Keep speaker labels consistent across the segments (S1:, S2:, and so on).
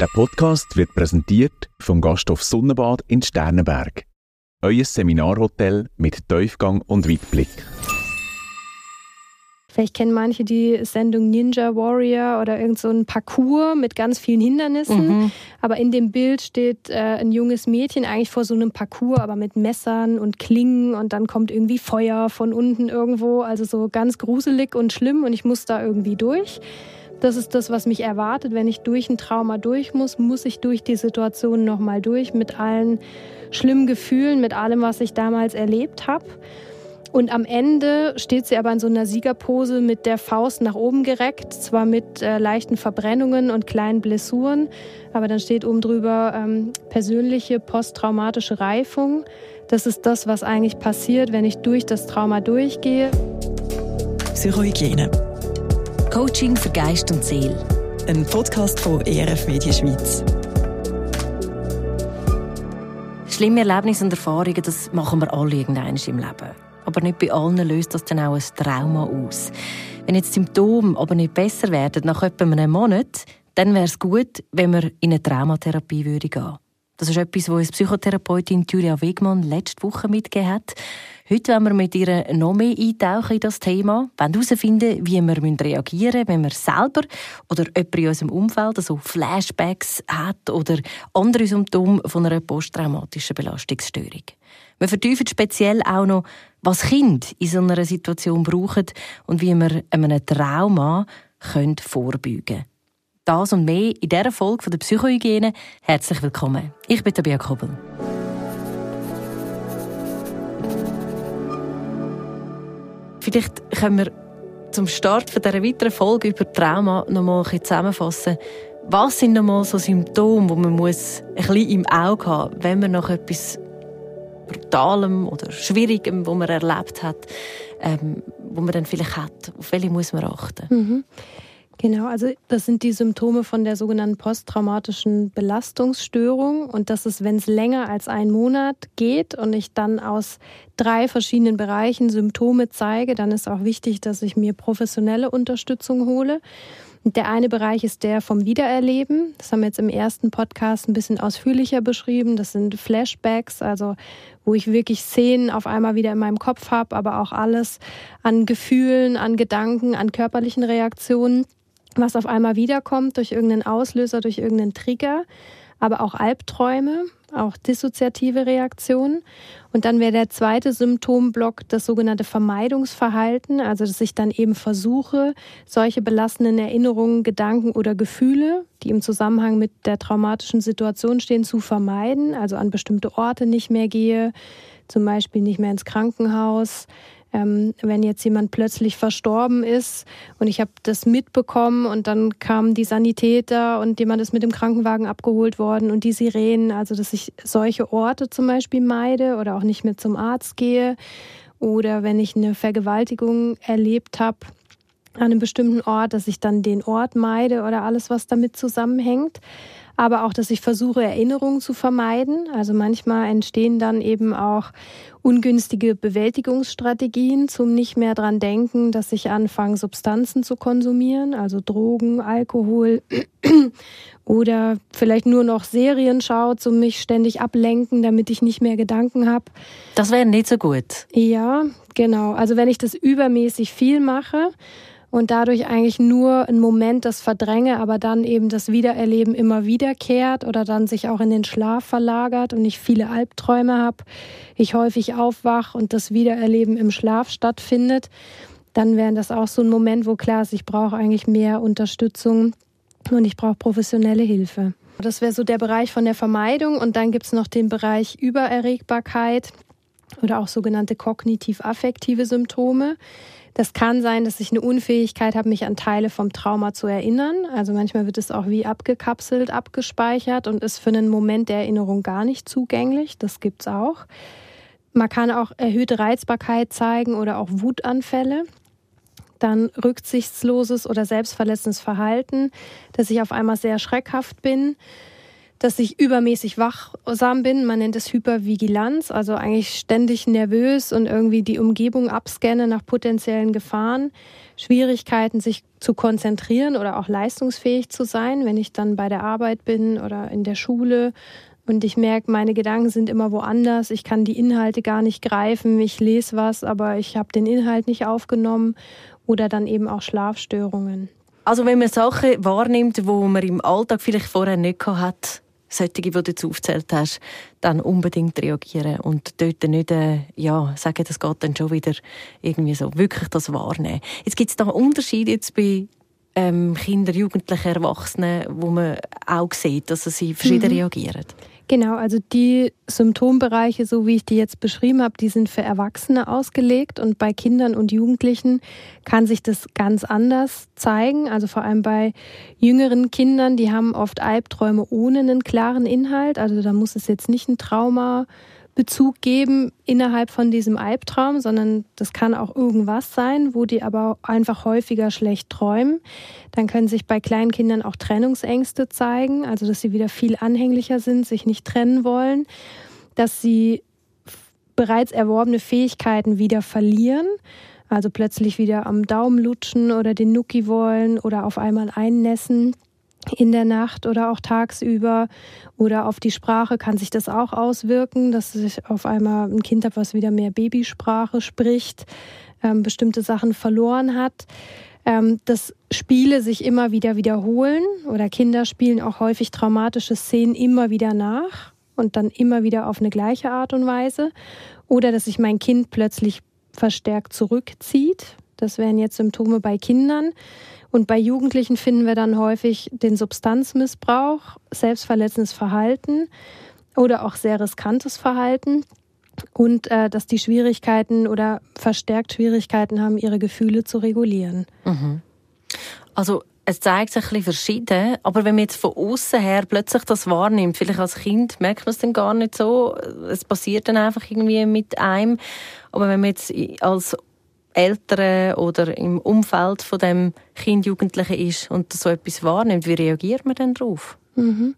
S1: Der Podcast wird präsentiert vom Gasthof Sonnenbad in Sternenberg. Euer Seminarhotel mit Tiefgang und Weitblick.
S2: Vielleicht kennen manche die Sendung Ninja Warrior oder irgend so ein Parcours mit ganz vielen Hindernissen. Mhm. Aber in dem Bild steht äh, ein junges Mädchen eigentlich vor so einem Parcours, aber mit Messern und Klingen und dann kommt irgendwie Feuer von unten irgendwo. Also so ganz gruselig und schlimm und ich muss da irgendwie durch. Das ist das, was mich erwartet. Wenn ich durch ein Trauma durch muss, muss ich durch die Situation nochmal durch mit allen schlimmen Gefühlen, mit allem, was ich damals erlebt habe. Und am Ende steht sie aber in so einer Siegerpose mit der Faust nach oben gereckt, zwar mit äh, leichten Verbrennungen und kleinen Blessuren, aber dann steht oben drüber ähm, persönliche posttraumatische Reifung. Das ist das, was eigentlich passiert, wenn ich durch das Trauma durchgehe.
S3: Psychohygiene.
S4: Coaching für Geist und Seele.
S3: Ein Podcast von ERF Media Schweiz.
S4: Schlimme Erlebnisse und Erfahrungen, das machen wir alle irgendwann im Leben aber nicht bei allen löst das dann auch ein Trauma aus. Wenn jetzt Symptome aber nicht besser werden nach etwa einem Monat, dann wäre es gut, wenn wir in eine Traumatherapie gehen würde Das ist etwas, was Psychotherapeutin Julia Wegmann letzte Woche mitgegeben hat. Heute wollen wir mit ihr noch mehr eintauchen in das Thema, wollen herausfinden, wie wir reagieren müssen, wenn wir selber oder jemand in unserem Umfeld also Flashbacks hat oder andere Symptome von einer posttraumatischen Belastungsstörung. Wir vertiefen speziell auch noch, was Kinder in so einer Situation brauchen und wie wir einem Trauma vorbeugen können. Das und mehr in dieser Folge der Psychohygiene. Herzlich willkommen. Ich bin Tabia Kobel. Vielleicht können wir zum Start dieser weiteren Folge über Trauma noch mal ein zusammenfassen. Was sind noch mal so Symptome, die man muss ein bisschen im Auge haben muss, wenn man noch etwas Brutalem oder Schwierigem, wo man erlebt hat, ähm, wo man dann vielleicht hat. Auf welche muss man achten?
S2: Mhm. Genau, also das sind die Symptome von der sogenannten posttraumatischen Belastungsstörung. Und das ist, wenn es länger als einen Monat geht und ich dann aus drei verschiedenen Bereichen Symptome zeige, dann ist auch wichtig, dass ich mir professionelle Unterstützung hole. Der eine Bereich ist der vom Wiedererleben. Das haben wir jetzt im ersten Podcast ein bisschen ausführlicher beschrieben. Das sind Flashbacks, also wo ich wirklich Szenen auf einmal wieder in meinem Kopf habe, aber auch alles an Gefühlen, an Gedanken, an körperlichen Reaktionen, was auf einmal wiederkommt durch irgendeinen Auslöser, durch irgendeinen Trigger aber auch Albträume, auch dissoziative Reaktionen. Und dann wäre der zweite Symptomblock das sogenannte Vermeidungsverhalten, also dass ich dann eben versuche, solche belastenden Erinnerungen, Gedanken oder Gefühle, die im Zusammenhang mit der traumatischen Situation stehen, zu vermeiden, also an bestimmte Orte nicht mehr gehe, zum Beispiel nicht mehr ins Krankenhaus, ähm, wenn jetzt jemand plötzlich verstorben ist und ich habe das mitbekommen und dann kamen die Sanitäter und jemand ist mit dem Krankenwagen abgeholt worden und die Sirenen, also dass ich solche Orte zum Beispiel meide oder auch nicht mehr zum Arzt gehe oder wenn ich eine Vergewaltigung erlebt habe an einem bestimmten Ort, dass ich dann den Ort meide oder alles, was damit zusammenhängt aber auch, dass ich versuche, Erinnerungen zu vermeiden. Also manchmal entstehen dann eben auch ungünstige Bewältigungsstrategien zum nicht mehr dran denken, dass ich anfange, Substanzen zu konsumieren, also Drogen, Alkohol oder vielleicht nur noch Serien schaut, um mich ständig ablenken, damit ich nicht mehr Gedanken habe.
S4: Das wäre nicht so gut.
S2: Ja, genau. Also wenn ich das übermäßig viel mache, und dadurch eigentlich nur einen Moment das verdränge, aber dann eben das Wiedererleben immer wiederkehrt oder dann sich auch in den Schlaf verlagert und ich viele Albträume habe, ich häufig aufwach und das Wiedererleben im Schlaf stattfindet, dann wäre das auch so ein Moment, wo klar ist, ich brauche eigentlich mehr Unterstützung und ich brauche professionelle Hilfe. Das wäre so der Bereich von der Vermeidung und dann gibt es noch den Bereich Übererregbarkeit oder auch sogenannte kognitiv-affektive Symptome. Das kann sein, dass ich eine Unfähigkeit habe, mich an Teile vom Trauma zu erinnern. Also manchmal wird es auch wie abgekapselt, abgespeichert und ist für einen Moment der Erinnerung gar nicht zugänglich. Das gibt es auch. Man kann auch erhöhte Reizbarkeit zeigen oder auch Wutanfälle. Dann rücksichtsloses oder selbstverletzendes Verhalten, dass ich auf einmal sehr schreckhaft bin dass ich übermäßig wachsam bin. Man nennt es Hypervigilanz, also eigentlich ständig nervös und irgendwie die Umgebung abscanne nach potenziellen Gefahren. Schwierigkeiten, sich zu konzentrieren oder auch leistungsfähig zu sein, wenn ich dann bei der Arbeit bin oder in der Schule und ich merke, meine Gedanken sind immer woanders. Ich kann die Inhalte gar nicht greifen. Ich lese was, aber ich habe den Inhalt nicht aufgenommen oder dann eben auch Schlafstörungen.
S4: Also wenn man Sachen wahrnimmt, wo man im Alltag vielleicht vorher nicht hat, solche, die du jetzt aufgezählt hast, dann unbedingt reagieren und dort nicht äh, ja, sagen, das geht dann schon wieder irgendwie so, wirklich das wahrnehmen. Jetzt gibt es da Unterschiede jetzt bei ähm, Kindern, Jugendlichen, Erwachsenen, wo man auch sieht, dass sie verschieden mhm. reagieren?
S2: Genau, also die Symptombereiche, so wie ich die jetzt beschrieben habe, die sind für Erwachsene ausgelegt und bei Kindern und Jugendlichen kann sich das ganz anders zeigen. Also vor allem bei jüngeren Kindern, die haben oft Albträume ohne einen klaren Inhalt. Also da muss es jetzt nicht ein Trauma Bezug geben innerhalb von diesem Albtraum, sondern das kann auch irgendwas sein, wo die aber einfach häufiger schlecht träumen. Dann können sich bei kleinen Kindern auch Trennungsängste zeigen, also dass sie wieder viel anhänglicher sind, sich nicht trennen wollen, dass sie bereits erworbene Fähigkeiten wieder verlieren. Also plötzlich wieder am Daumen lutschen oder den Nuki wollen oder auf einmal einnässen in der Nacht oder auch tagsüber oder auf die Sprache kann sich das auch auswirken, dass sich auf einmal ein Kind hat, was wieder mehr Babysprache spricht, ähm, bestimmte Sachen verloren hat. Ähm, dass Spiele sich immer wieder wiederholen oder Kinder spielen auch häufig traumatische Szenen immer wieder nach und dann immer wieder auf eine gleiche Art und Weise. Oder dass sich mein Kind plötzlich verstärkt zurückzieht. Das wären jetzt Symptome bei Kindern. Und bei Jugendlichen finden wir dann häufig den Substanzmissbrauch, selbstverletzendes Verhalten oder auch sehr riskantes Verhalten und äh, dass die Schwierigkeiten oder verstärkt Schwierigkeiten haben, ihre Gefühle zu regulieren.
S4: Mhm. Also es zeigt sich ein bisschen verschieden, aber wenn man jetzt von außen her plötzlich das wahrnimmt, vielleicht als Kind merkt man es dann gar nicht so, es passiert dann einfach irgendwie mit einem, aber wenn man jetzt als Eltern oder im Umfeld von dem Kind, Jugendlichen ist und so etwas wahrnimmt, wie reagiert man denn darauf?
S2: Mhm.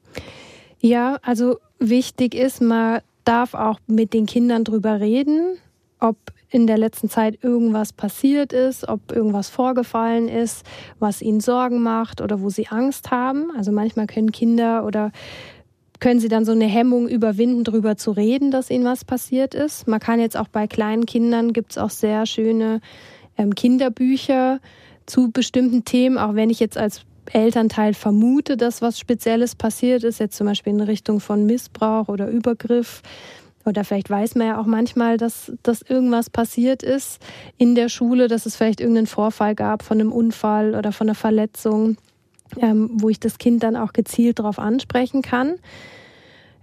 S2: Ja, also wichtig ist, man darf auch mit den Kindern drüber reden, ob in der letzten Zeit irgendwas passiert ist, ob irgendwas vorgefallen ist, was ihnen Sorgen macht oder wo sie Angst haben. Also manchmal können Kinder oder können sie dann so eine Hemmung überwinden, darüber zu reden, dass ihnen was passiert ist. Man kann jetzt auch bei kleinen Kindern, gibt es auch sehr schöne ähm, Kinderbücher zu bestimmten Themen, auch wenn ich jetzt als Elternteil vermute, dass was Spezielles passiert ist, jetzt zum Beispiel in Richtung von Missbrauch oder Übergriff. Oder vielleicht weiß man ja auch manchmal, dass, dass irgendwas passiert ist in der Schule, dass es vielleicht irgendeinen Vorfall gab von einem Unfall oder von einer Verletzung ähm, wo ich das Kind dann auch gezielt darauf ansprechen kann.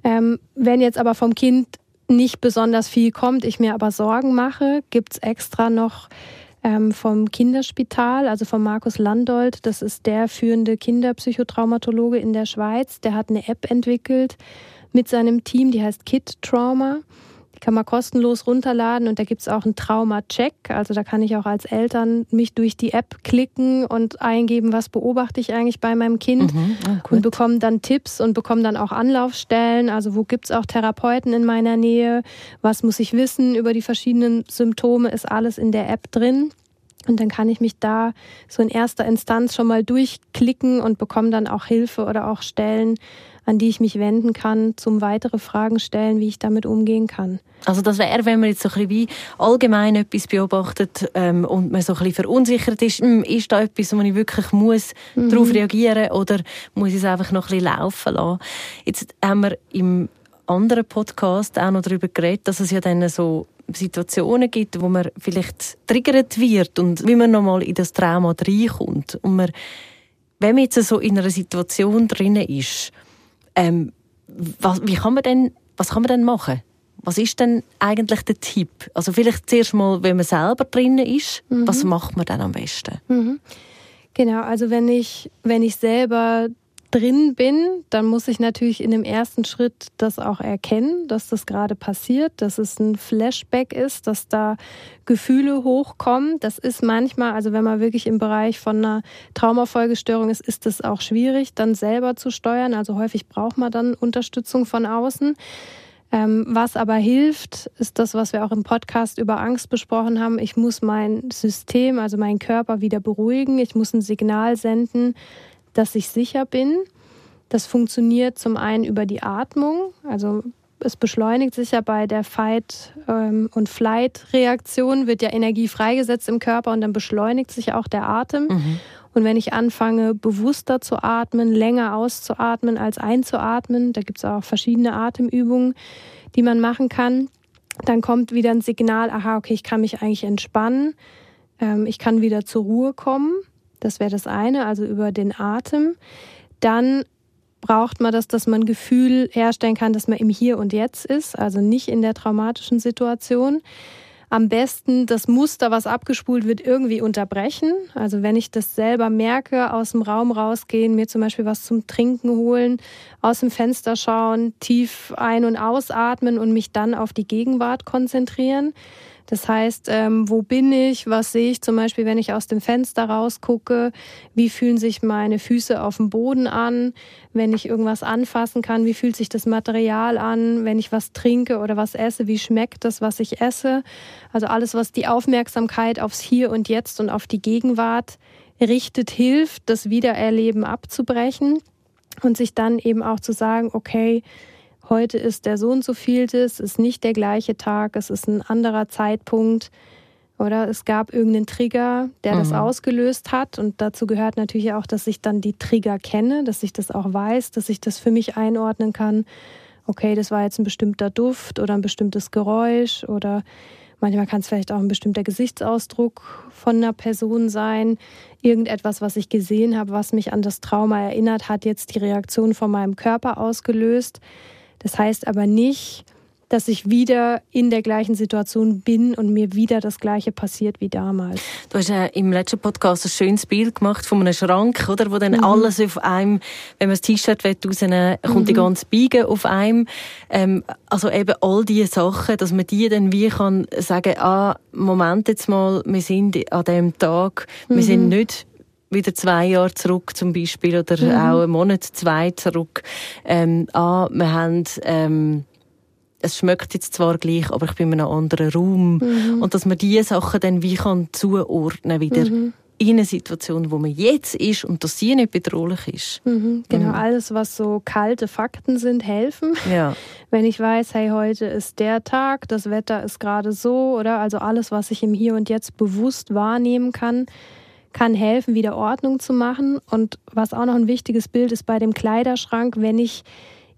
S2: Ähm, wenn jetzt aber vom Kind nicht besonders viel kommt, ich mir aber Sorgen mache, gibt es extra noch ähm, vom Kinderspital, also von Markus Landolt, das ist der führende Kinderpsychotraumatologe in der Schweiz, der hat eine App entwickelt mit seinem Team, die heißt Kid Trauma. Die kann man kostenlos runterladen und da gibt es auch einen Trauma-Check. Also da kann ich auch als Eltern mich durch die App klicken und eingeben, was beobachte ich eigentlich bei meinem Kind mhm, oh, und bekomme dann Tipps und bekomme dann auch Anlaufstellen. Also wo gibt es auch Therapeuten in meiner Nähe? Was muss ich wissen über die verschiedenen Symptome? Ist alles in der App drin. Und dann kann ich mich da so in erster Instanz schon mal durchklicken und bekomme dann auch Hilfe oder auch Stellen, an die ich mich wenden kann, zum weitere Fragen stellen, wie ich damit umgehen kann.
S4: Also das wäre, wenn man jetzt so ein bisschen wie allgemein etwas beobachtet ähm, und man so ein bisschen verunsichert ist, hm, ist da etwas, wo ich wirklich muss mhm. darauf reagieren oder muss ich es einfach noch ein bisschen laufen lassen? Jetzt haben wir im anderen Podcast auch noch darüber geredet, dass es ja dann so Situationen gibt, wo man vielleicht triggert wird und wie man nochmal in das Trauma reinkommt. Und man, wenn man jetzt so in einer Situation drin ist, ähm, was, wie kann man denn, was kann man denn machen? Was ist denn eigentlich der Tipp? Also vielleicht zuerst mal, wenn man selber drinnen ist, mhm. was macht man dann am besten?
S2: Mhm. Genau, also wenn ich, wenn ich selber drin bin, dann muss ich natürlich in dem ersten Schritt das auch erkennen, dass das gerade passiert, dass es ein Flashback ist, dass da Gefühle hochkommen. Das ist manchmal, also wenn man wirklich im Bereich von einer Traumafolgestörung ist, ist es auch schwierig, dann selber zu steuern. Also häufig braucht man dann Unterstützung von außen. Ähm, was aber hilft, ist das, was wir auch im Podcast über Angst besprochen haben. Ich muss mein System, also meinen Körper wieder beruhigen. Ich muss ein Signal senden, dass ich sicher bin. Das funktioniert zum einen über die Atmung, also es beschleunigt sich ja bei der Fight- ähm, und Flight-Reaktion, wird ja Energie freigesetzt im Körper und dann beschleunigt sich auch der Atem. Mhm. Und wenn ich anfange, bewusster zu atmen, länger auszuatmen als einzuatmen, da gibt es auch verschiedene Atemübungen, die man machen kann, dann kommt wieder ein Signal, aha, okay, ich kann mich eigentlich entspannen, ähm, ich kann wieder zur Ruhe kommen. Das wäre das eine, also über den Atem. Dann braucht man das, dass man Gefühl herstellen kann, dass man im Hier und Jetzt ist, also nicht in der traumatischen Situation. Am besten das Muster, was abgespult wird, irgendwie unterbrechen. Also wenn ich das selber merke, aus dem Raum rausgehen, mir zum Beispiel was zum Trinken holen, aus dem Fenster schauen, tief ein- und ausatmen und mich dann auf die Gegenwart konzentrieren. Das heißt, ähm, wo bin ich? Was sehe ich zum Beispiel, wenn ich aus dem Fenster rausgucke? Wie fühlen sich meine Füße auf dem Boden an? Wenn ich irgendwas anfassen kann, wie fühlt sich das Material an? Wenn ich was trinke oder was esse, wie schmeckt das, was ich esse? Also alles, was die Aufmerksamkeit aufs Hier und Jetzt und auf die Gegenwart richtet, hilft, das Wiedererleben abzubrechen und sich dann eben auch zu sagen, okay, heute ist der so und so vielte, es ist nicht der gleiche Tag, es ist ein anderer Zeitpunkt oder es gab irgendeinen Trigger, der mhm. das ausgelöst hat und dazu gehört natürlich auch, dass ich dann die Trigger kenne, dass ich das auch weiß, dass ich das für mich einordnen kann. Okay, das war jetzt ein bestimmter Duft oder ein bestimmtes Geräusch oder manchmal kann es vielleicht auch ein bestimmter Gesichtsausdruck von einer Person sein. Irgendetwas, was ich gesehen habe, was mich an das Trauma erinnert, hat jetzt die Reaktion von meinem Körper ausgelöst. Das heißt aber nicht, dass ich wieder in der gleichen Situation bin und mir wieder das Gleiche passiert wie damals.
S4: Du hast ja im letzten Podcast ein schönes Bild gemacht von einem Schrank, oder? Wo dann mhm. alles auf einem, wenn man das T-Shirt rausnehmen kommt mhm. die ganze Biege auf einem. Ähm, also eben all diese Sachen, dass man die dann wie kann sagen, ah, Moment jetzt mal, wir sind an dem Tag, wir mhm. sind nicht wieder zwei Jahre zurück zum Beispiel oder mhm. auch einen Monat, zwei zurück. Ähm, ah, wir haben, ähm, es schmeckt jetzt zwar gleich, aber ich bin in einem anderen Raum. Mhm. Und dass man diese Sachen dann wie kann zuordnen wieder. Mhm. In eine Situation, wo man jetzt ist und dass sie nicht bedrohlich ist.
S2: Mhm, genau, mhm. alles, was so kalte Fakten sind, helfen.
S4: Ja.
S2: Wenn ich weiß, hey, heute ist der Tag, das Wetter ist gerade so, oder also alles, was ich im Hier und Jetzt bewusst wahrnehmen kann, kann helfen, wieder Ordnung zu machen. Und was auch noch ein wichtiges Bild ist bei dem Kleiderschrank, wenn ich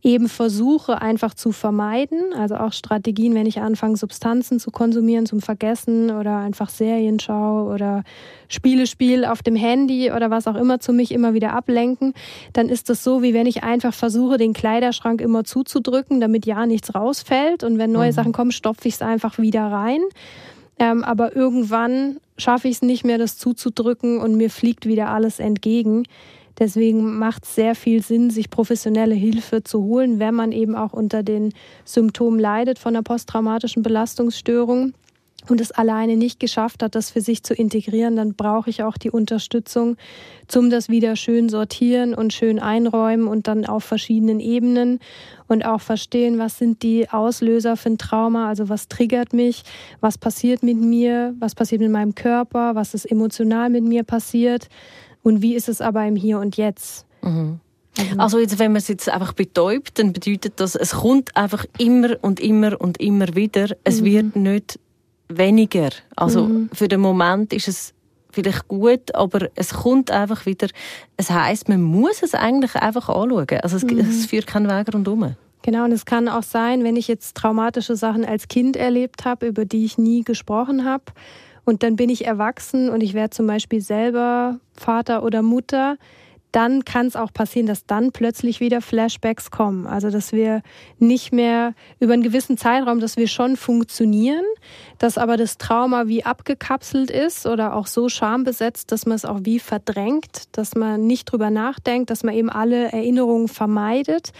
S2: eben versuche, einfach zu vermeiden, also auch Strategien, wenn ich anfange, Substanzen zu konsumieren zum Vergessen oder einfach Serien schaue oder Spiele spiele auf dem Handy oder was auch immer zu mich immer wieder ablenken, dann ist das so, wie wenn ich einfach versuche, den Kleiderschrank immer zuzudrücken, damit ja nichts rausfällt und wenn neue mhm. Sachen kommen, stopfe ich es einfach wieder rein. Ähm, aber irgendwann schaffe ich es nicht mehr, das zuzudrücken und mir fliegt wieder alles entgegen. Deswegen macht es sehr viel Sinn, sich professionelle Hilfe zu holen, wenn man eben auch unter den Symptomen leidet von einer posttraumatischen Belastungsstörung und es alleine nicht geschafft hat, das für sich zu integrieren, dann brauche ich auch die Unterstützung, zum das wieder schön sortieren und schön einräumen und dann auf verschiedenen Ebenen und auch verstehen, was sind die Auslöser für ein Trauma, also was triggert mich, was passiert mit mir, was passiert mit meinem Körper, was ist emotional mit mir passiert und wie ist es aber im Hier und Jetzt.
S4: Mhm. Also, also jetzt, wenn man es jetzt einfach betäubt, dann bedeutet das, es kommt einfach immer und immer und immer wieder. Es mhm. wird nicht weniger. Also mhm. für den Moment ist es vielleicht gut, aber es kommt einfach wieder. Es heißt, man muss es eigentlich einfach anschauen. Also es, mhm. es führt keinen Weg rundherum.
S2: Genau, und es kann auch sein, wenn ich jetzt traumatische Sachen als Kind erlebt habe, über die ich nie gesprochen habe, und dann bin ich erwachsen und ich werde zum Beispiel selber Vater oder Mutter, dann kann es auch passieren, dass dann plötzlich wieder Flashbacks kommen. Also dass wir nicht mehr über einen gewissen Zeitraum, dass wir schon funktionieren, dass aber das Trauma wie abgekapselt ist oder auch so schambesetzt, dass man es auch wie verdrängt, dass man nicht drüber nachdenkt, dass man eben alle Erinnerungen vermeidet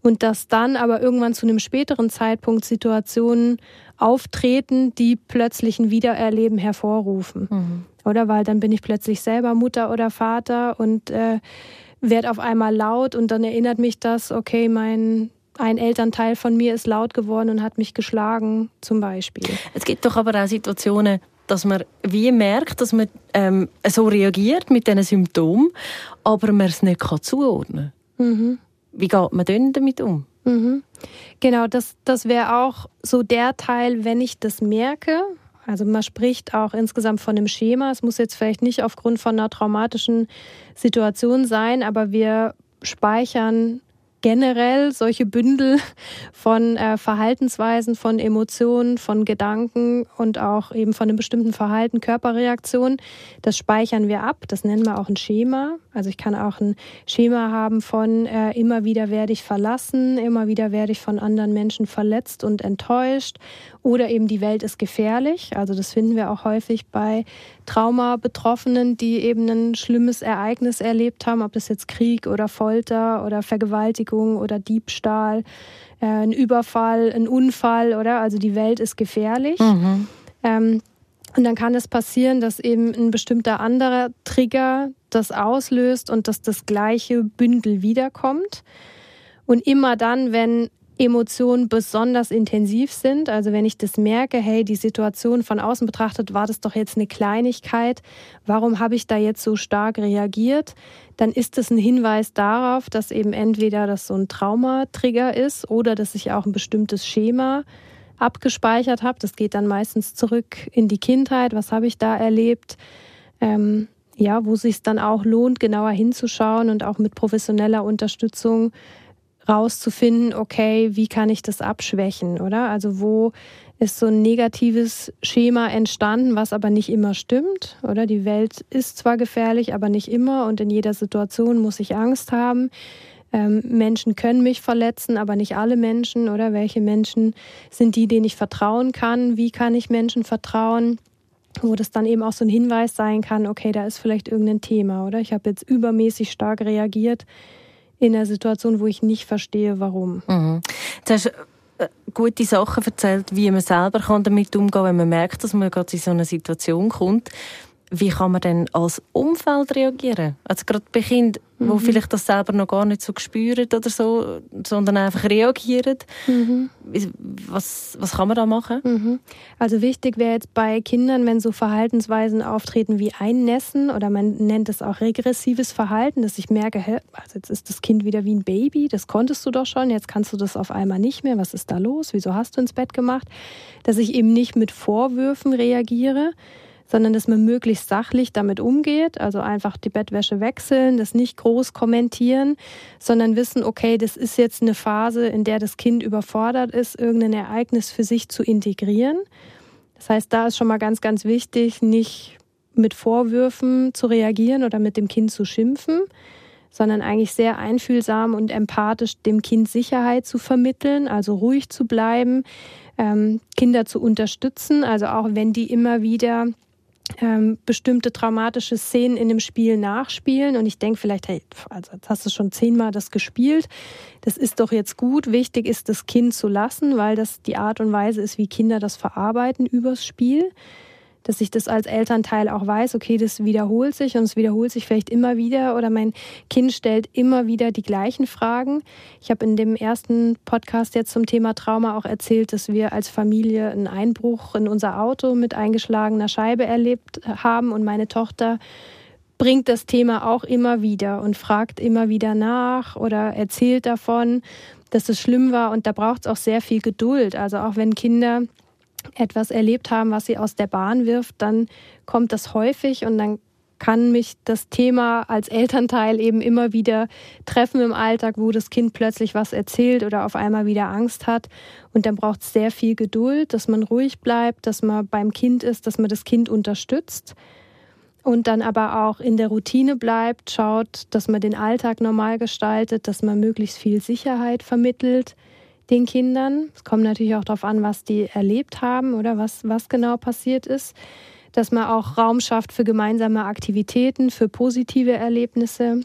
S2: und dass dann aber irgendwann zu einem späteren Zeitpunkt Situationen auftreten, die plötzlich ein Wiedererleben hervorrufen. Mhm oder? Weil dann bin ich plötzlich selber Mutter oder Vater und äh, werde auf einmal laut und dann erinnert mich das, okay, mein ein Elternteil von mir ist laut geworden und hat mich geschlagen, zum Beispiel.
S4: Es gibt doch aber auch Situationen, dass man wie merkt, dass man ähm, so reagiert mit diesen Symptomen, aber man es nicht kann zuordnen kann. Mhm. Wie geht man denn damit um?
S2: Mhm. Genau, das, das wäre auch so der Teil, wenn ich das merke, also man spricht auch insgesamt von einem Schema. Es muss jetzt vielleicht nicht aufgrund von einer traumatischen Situation sein, aber wir speichern generell solche Bündel von äh, Verhaltensweisen, von Emotionen, von Gedanken und auch eben von einem bestimmten Verhalten, Körperreaktionen. Das speichern wir ab. Das nennen wir auch ein Schema. Also ich kann auch ein Schema haben von äh, immer wieder werde ich verlassen, immer wieder werde ich von anderen Menschen verletzt und enttäuscht oder eben die Welt ist gefährlich. Also das finden wir auch häufig bei Trauma-Betroffenen, die eben ein schlimmes Ereignis erlebt haben, ob das jetzt Krieg oder Folter oder Vergewaltigung oder Diebstahl, äh, ein Überfall, ein Unfall, oder? Also die Welt ist gefährlich. Mhm. Ähm, und dann kann es passieren, dass eben ein bestimmter anderer Trigger das auslöst und dass das gleiche Bündel wiederkommt. Und immer dann, wenn Emotionen besonders intensiv sind. Also wenn ich das merke, hey, die Situation von außen betrachtet, war das doch jetzt eine Kleinigkeit, warum habe ich da jetzt so stark reagiert? Dann ist das ein Hinweis darauf, dass eben entweder das so ein Traumatrigger ist oder dass ich auch ein bestimmtes Schema abgespeichert habe. Das geht dann meistens zurück in die Kindheit. Was habe ich da erlebt? Ähm, ja, wo sich dann auch lohnt, genauer hinzuschauen und auch mit professioneller Unterstützung rauszufinden, okay, wie kann ich das abschwächen, oder? Also wo ist so ein negatives Schema entstanden, was aber nicht immer stimmt, oder? Die Welt ist zwar gefährlich, aber nicht immer und in jeder Situation muss ich Angst haben. Ähm, Menschen können mich verletzen, aber nicht alle Menschen, oder? Welche Menschen sind die, denen ich vertrauen kann? Wie kann ich Menschen vertrauen? Wo das dann eben auch so ein Hinweis sein kann, okay, da ist vielleicht irgendein Thema, oder? Ich habe jetzt übermäßig stark reagiert in einer Situation, wo ich nicht verstehe, warum.
S4: Mhm. Du hast äh, gute Sachen erzählt, wie man selber damit umgehen kann, wenn man merkt, dass man gerade in so eine Situation kommt. Wie kann man denn als Umfeld reagieren? Also gerade bei Kindern, mhm. wo vielleicht das selber noch gar nicht so spüren oder so, sondern einfach reagieren. Mhm. Was, was kann man da machen?
S2: Mhm. Also wichtig wäre jetzt bei Kindern, wenn so Verhaltensweisen auftreten wie Einnässen oder man nennt es auch regressives Verhalten, dass ich merke, hä, also jetzt ist das Kind wieder wie ein Baby, das konntest du doch schon, jetzt kannst du das auf einmal nicht mehr. Was ist da los? Wieso hast du ins Bett gemacht? Dass ich eben nicht mit Vorwürfen reagiere, sondern dass man möglichst sachlich damit umgeht, also einfach die Bettwäsche wechseln, das nicht groß kommentieren, sondern wissen, okay, das ist jetzt eine Phase, in der das Kind überfordert ist, irgendein Ereignis für sich zu integrieren. Das heißt, da ist schon mal ganz, ganz wichtig, nicht mit Vorwürfen zu reagieren oder mit dem Kind zu schimpfen, sondern eigentlich sehr einfühlsam und empathisch dem Kind Sicherheit zu vermitteln, also ruhig zu bleiben, ähm, Kinder zu unterstützen, also auch wenn die immer wieder ähm, bestimmte traumatische Szenen in dem Spiel nachspielen. Und ich denke vielleicht, hey, also jetzt hast du schon zehnmal das gespielt, das ist doch jetzt gut. Wichtig ist, das Kind zu lassen, weil das die Art und Weise ist, wie Kinder das verarbeiten übers Spiel dass ich das als Elternteil auch weiß, okay, das wiederholt sich und es wiederholt sich vielleicht immer wieder oder mein Kind stellt immer wieder die gleichen Fragen. Ich habe in dem ersten Podcast jetzt zum Thema Trauma auch erzählt, dass wir als Familie einen Einbruch in unser Auto mit eingeschlagener Scheibe erlebt haben und meine Tochter bringt das Thema auch immer wieder und fragt immer wieder nach oder erzählt davon, dass es schlimm war und da braucht es auch sehr viel Geduld. Also auch wenn Kinder etwas erlebt haben, was sie aus der Bahn wirft, dann kommt das häufig und dann kann mich das Thema als Elternteil eben immer wieder treffen im Alltag, wo das Kind plötzlich was erzählt oder auf einmal wieder Angst hat. Und dann braucht es sehr viel Geduld, dass man ruhig bleibt, dass man beim Kind ist, dass man das Kind unterstützt. und dann aber auch in der Routine bleibt, schaut, dass man den Alltag normal gestaltet, dass man möglichst viel Sicherheit vermittelt den Kindern. Es kommt natürlich auch darauf an, was die erlebt haben oder was, was genau passiert ist. Dass man auch Raum schafft für gemeinsame Aktivitäten, für positive Erlebnisse.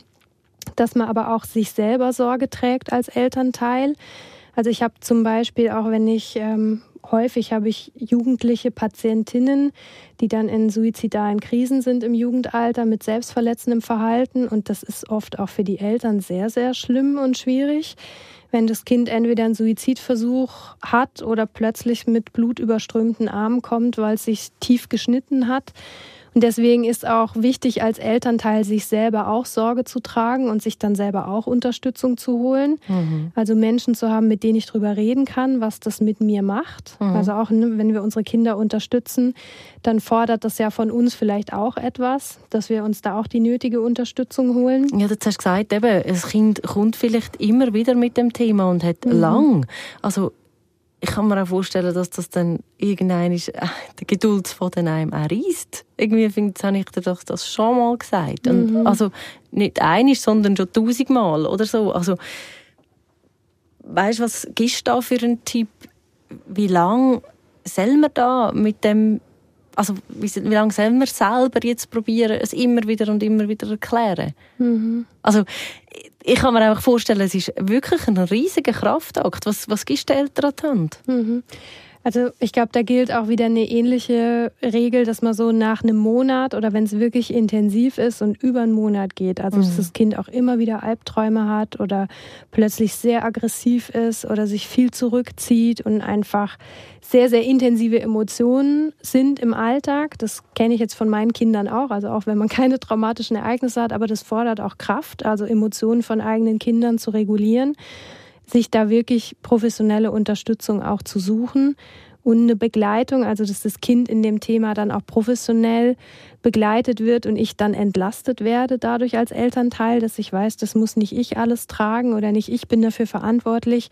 S2: Dass man aber auch sich selber Sorge trägt als Elternteil. Also ich habe zum Beispiel auch, wenn ich ähm, häufig habe ich jugendliche Patientinnen, die dann in suizidalen Krisen sind im Jugendalter mit selbstverletzendem Verhalten. Und das ist oft auch für die Eltern sehr, sehr schlimm und schwierig, wenn das Kind entweder einen Suizidversuch hat oder plötzlich mit blutüberströmten Armen kommt, weil es sich tief geschnitten hat. Und deswegen ist auch wichtig, als Elternteil sich selber auch Sorge zu tragen und sich dann selber auch Unterstützung zu holen. Mhm. Also Menschen zu haben, mit denen ich drüber reden kann, was das mit mir macht. Mhm. Also auch, ne, wenn wir unsere Kinder unterstützen, dann fordert das ja von uns vielleicht auch etwas, dass wir uns da auch die nötige Unterstützung holen.
S4: Ja, du hast gesagt, eben, das Kind kommt vielleicht immer wieder mit dem Thema und hat mhm. lang, also ich kann mir auch vorstellen, dass das dann irgendein ist, äh, der Geduld von einem auch reisst. Irgendwie finde ich, habe ich dir doch das schon mal gesagt. Mhm. also nicht einig, sondern schon tausendmal oder so. Also weißt du, was gibst du da für einen Tipp? Wie lange soll man da mit dem also wie, wie lange sollen wir selber jetzt probieren, es immer wieder und immer wieder erklären? Mhm. Also ich kann mir auch vorstellen, es ist wirklich ein riesiger Kraftakt. Was, was gibst du den Eltern an die Hand?
S2: Mhm. Also ich glaube, da gilt auch wieder eine ähnliche Regel, dass man so nach einem Monat oder wenn es wirklich intensiv ist und über einen Monat geht, also dass mhm. das Kind auch immer wieder Albträume hat oder plötzlich sehr aggressiv ist oder sich viel zurückzieht und einfach sehr, sehr intensive Emotionen sind im Alltag. Das kenne ich jetzt von meinen Kindern auch, also auch wenn man keine traumatischen Ereignisse hat, aber das fordert auch Kraft, also Emotionen von eigenen Kindern zu regulieren sich da wirklich professionelle Unterstützung auch zu suchen und eine Begleitung, also dass das Kind in dem Thema dann auch professionell begleitet wird und ich dann entlastet werde dadurch als Elternteil, dass ich weiß, das muss nicht ich alles tragen oder nicht ich bin dafür verantwortlich,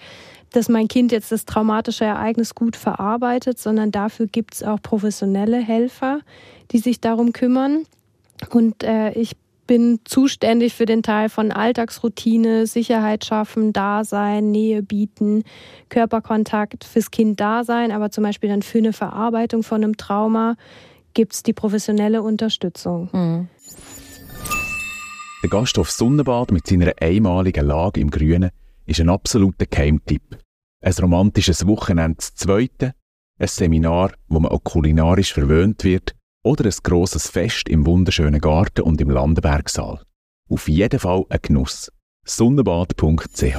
S2: dass mein Kind jetzt das traumatische Ereignis gut verarbeitet, sondern dafür gibt es auch professionelle Helfer, die sich darum kümmern. Und äh, ich bin zuständig für den Teil von Alltagsroutine, Sicherheit schaffen, Dasein, Nähe bieten, Körperkontakt fürs Kind da sein, aber zum Beispiel dann für eine Verarbeitung von einem Trauma gibt es die professionelle Unterstützung. Mhm.
S1: Der Gasthof Sonnenbad mit seiner einmaligen Lage im Grünen ist ein absoluter Keimtipp. Ein romantisches Wochenende zweite, ein Seminar, wo man auch kulinarisch verwöhnt wird oder ein grosses Fest im wunderschönen Garten und im Landenbergsaal. Auf jeden Fall ein Genuss. Sonnenbad.ch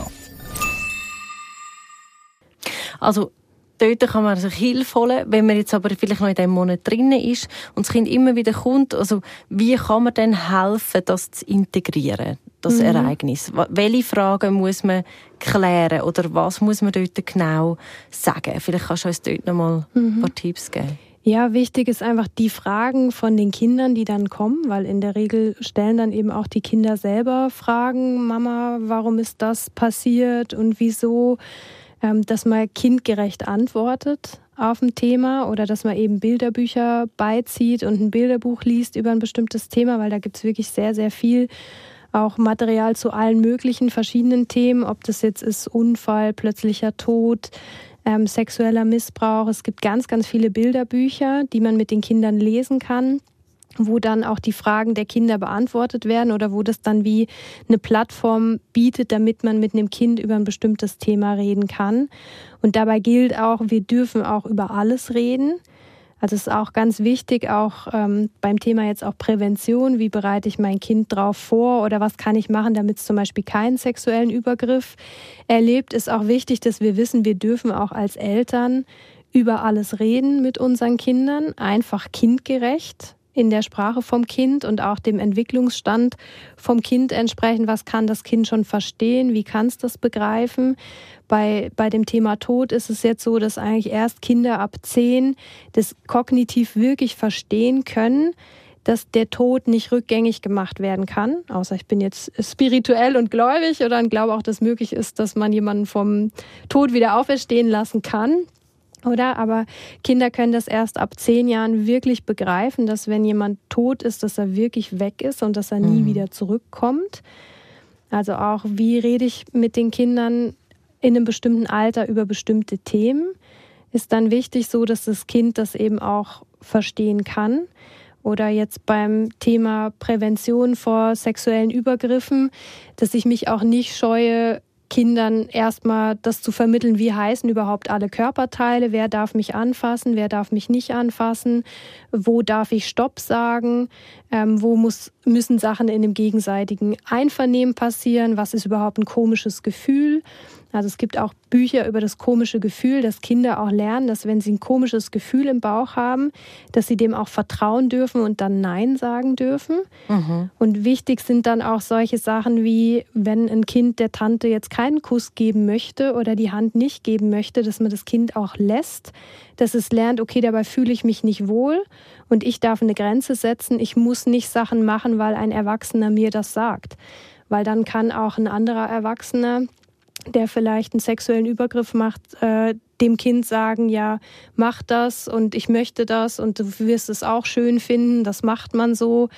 S4: Also dort kann man sich Hilfe holen, wenn man jetzt aber vielleicht noch in diesem Monat drinnen ist und das Kind immer wieder kommt. Also wie kann man denn helfen, das zu integrieren, das mhm. Ereignis? Welche Fragen muss man klären oder was muss man dort genau sagen? Vielleicht kannst du uns dort noch mal mhm. ein paar Tipps geben.
S2: Ja, wichtig ist einfach die Fragen von den Kindern, die dann kommen, weil in der Regel stellen dann eben auch die Kinder selber Fragen, Mama, warum ist das passiert und wieso, ähm, dass man kindgerecht antwortet auf ein Thema oder dass man eben Bilderbücher beizieht und ein Bilderbuch liest über ein bestimmtes Thema, weil da gibt's wirklich sehr, sehr viel auch Material zu allen möglichen verschiedenen Themen, ob das jetzt ist Unfall, plötzlicher Tod, ähm, sexueller Missbrauch. Es gibt ganz, ganz viele Bilderbücher, die man mit den Kindern lesen kann wo dann auch die Fragen der Kinder beantwortet werden oder wo das dann wie eine Plattform bietet, damit man mit einem Kind über ein bestimmtes Thema reden kann. Und dabei gilt auch, wir dürfen auch über alles reden. Also es ist auch ganz wichtig, auch ähm, beim Thema jetzt auch Prävention, wie bereite ich mein Kind drauf vor oder was kann ich machen, damit es zum Beispiel keinen sexuellen Übergriff erlebt, ist auch wichtig, dass wir wissen, wir dürfen auch als Eltern über alles reden mit unseren Kindern, einfach kindgerecht in der Sprache vom Kind und auch dem Entwicklungsstand vom Kind entsprechen. Was kann das Kind schon verstehen? Wie kann es das begreifen? Bei, bei dem Thema Tod ist es jetzt so, dass eigentlich erst Kinder ab zehn das kognitiv wirklich verstehen können, dass der Tod nicht rückgängig gemacht werden kann. Außer ich bin jetzt spirituell und gläubig oder glaube auch, dass möglich ist, dass man jemanden vom Tod wieder auferstehen lassen kann. Oder? Aber Kinder können das erst ab zehn Jahren wirklich begreifen, dass wenn jemand tot ist, dass er wirklich weg ist und dass er nie mhm. wieder zurückkommt. Also auch, wie rede ich mit den Kindern in einem bestimmten Alter über bestimmte Themen, ist dann wichtig so, dass das Kind das eben auch verstehen kann. Oder jetzt beim Thema Prävention vor sexuellen Übergriffen, dass ich mich auch nicht scheue, Kindern erstmal das zu vermitteln, wie heißen überhaupt alle Körperteile, wer darf mich anfassen, wer darf mich nicht anfassen, wo darf ich Stopp sagen, ähm, wo muss, müssen Sachen in dem gegenseitigen Einvernehmen passieren, was ist überhaupt ein komisches Gefühl. Also es gibt auch Bücher über das komische Gefühl, dass Kinder auch lernen, dass wenn sie ein komisches Gefühl im Bauch haben, dass sie dem auch vertrauen dürfen und dann Nein sagen dürfen. Mhm. Und wichtig sind dann auch solche Sachen wie, wenn ein Kind der Tante jetzt keinen Kuss geben möchte oder die Hand nicht geben möchte, dass man das Kind auch lässt, dass es lernt, okay, dabei fühle ich mich nicht wohl und ich darf eine Grenze setzen. Ich muss nicht Sachen machen, weil ein Erwachsener mir das sagt. Weil dann kann auch ein anderer Erwachsener der vielleicht einen sexuellen Übergriff macht, äh, dem Kind sagen, ja, mach das und ich möchte das und du wirst es auch schön finden, das macht man so.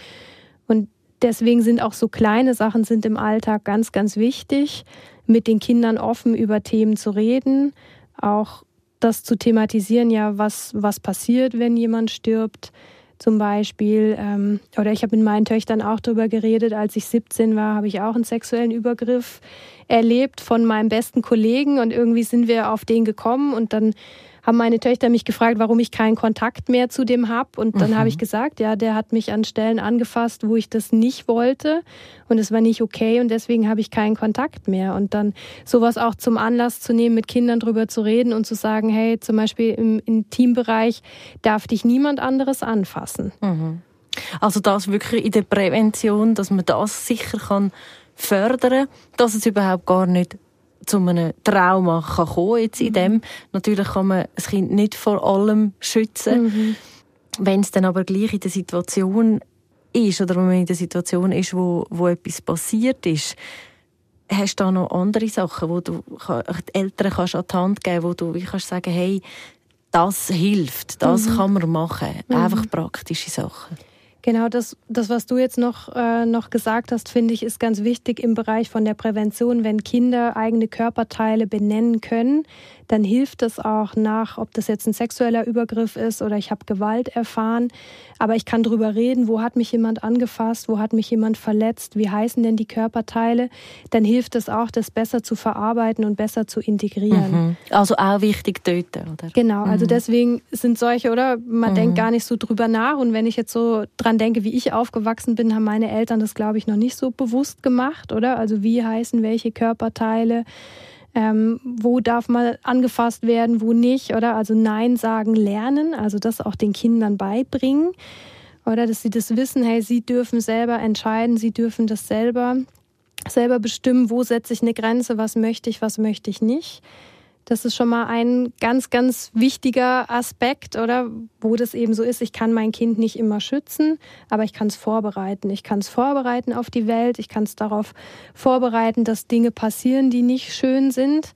S2: Und deswegen sind auch so kleine Sachen sind im Alltag ganz, ganz wichtig, mit den Kindern offen über Themen zu reden, auch das zu thematisieren, ja, was, was passiert, wenn jemand stirbt zum Beispiel. Ähm, oder ich habe mit meinen Töchtern auch darüber geredet, als ich 17 war, habe ich auch einen sexuellen Übergriff erlebt von meinem besten Kollegen und irgendwie sind wir auf den gekommen und dann haben meine Töchter mich gefragt, warum ich keinen Kontakt mehr zu dem habe. Und dann mhm. habe ich gesagt, ja, der hat mich an Stellen angefasst, wo ich das nicht wollte. Und es war nicht okay und deswegen habe ich keinen Kontakt mehr. Und dann sowas auch zum Anlass zu nehmen, mit Kindern drüber zu reden und zu sagen, hey, zum Beispiel im Intimbereich darf dich niemand anderes anfassen. Mhm.
S4: Also das wirklich in der Prävention, dass man das sicher kann fördern, dass es überhaupt gar nicht zu einem Trauma kann kommen jetzt in mhm. dem. Natürlich kann man das Kind nicht vor allem schützen. Mhm. Wenn es dann aber gleich in der Situation ist oder wenn man in der Situation ist, wo, wo etwas passiert ist, hast du da noch andere Sachen, wo du die Eltern kannst an die Hand geben, wo du wie kannst sagen, hey, das hilft, das mhm. kann man machen. Mhm. Einfach praktische Sachen.
S2: Genau, das, das was du jetzt noch, äh, noch gesagt hast, finde ich, ist ganz wichtig im Bereich von der Prävention. Wenn Kinder eigene Körperteile benennen können, dann hilft es auch nach, ob das jetzt ein sexueller Übergriff ist oder ich habe Gewalt erfahren. Aber ich kann darüber reden, wo hat mich jemand angefasst, wo hat mich jemand verletzt, wie heißen denn die Körperteile. Dann hilft es auch, das besser zu verarbeiten und besser zu integrieren.
S4: Mhm. Also auch wichtig töten, oder?
S2: Genau, also mhm. deswegen sind solche, oder man mhm. denkt gar nicht so drüber nach. Und wenn ich jetzt so dran denke, wie ich aufgewachsen bin, haben meine Eltern das, glaube ich, noch nicht so bewusst gemacht, oder? Also wie heißen welche Körperteile ähm, wo darf mal angefasst werden, wo nicht, oder? Also Nein sagen lernen, also das auch den Kindern beibringen, oder dass sie das wissen, hey, sie dürfen selber entscheiden, sie dürfen das selber, selber bestimmen, wo setze ich eine Grenze, was möchte ich, was möchte ich nicht. Das ist schon mal ein ganz, ganz wichtiger Aspekt, oder? Wo das eben so ist. Ich kann mein Kind nicht immer schützen, aber ich kann es vorbereiten. Ich kann es vorbereiten auf die Welt. Ich kann es darauf vorbereiten, dass Dinge passieren, die nicht schön sind.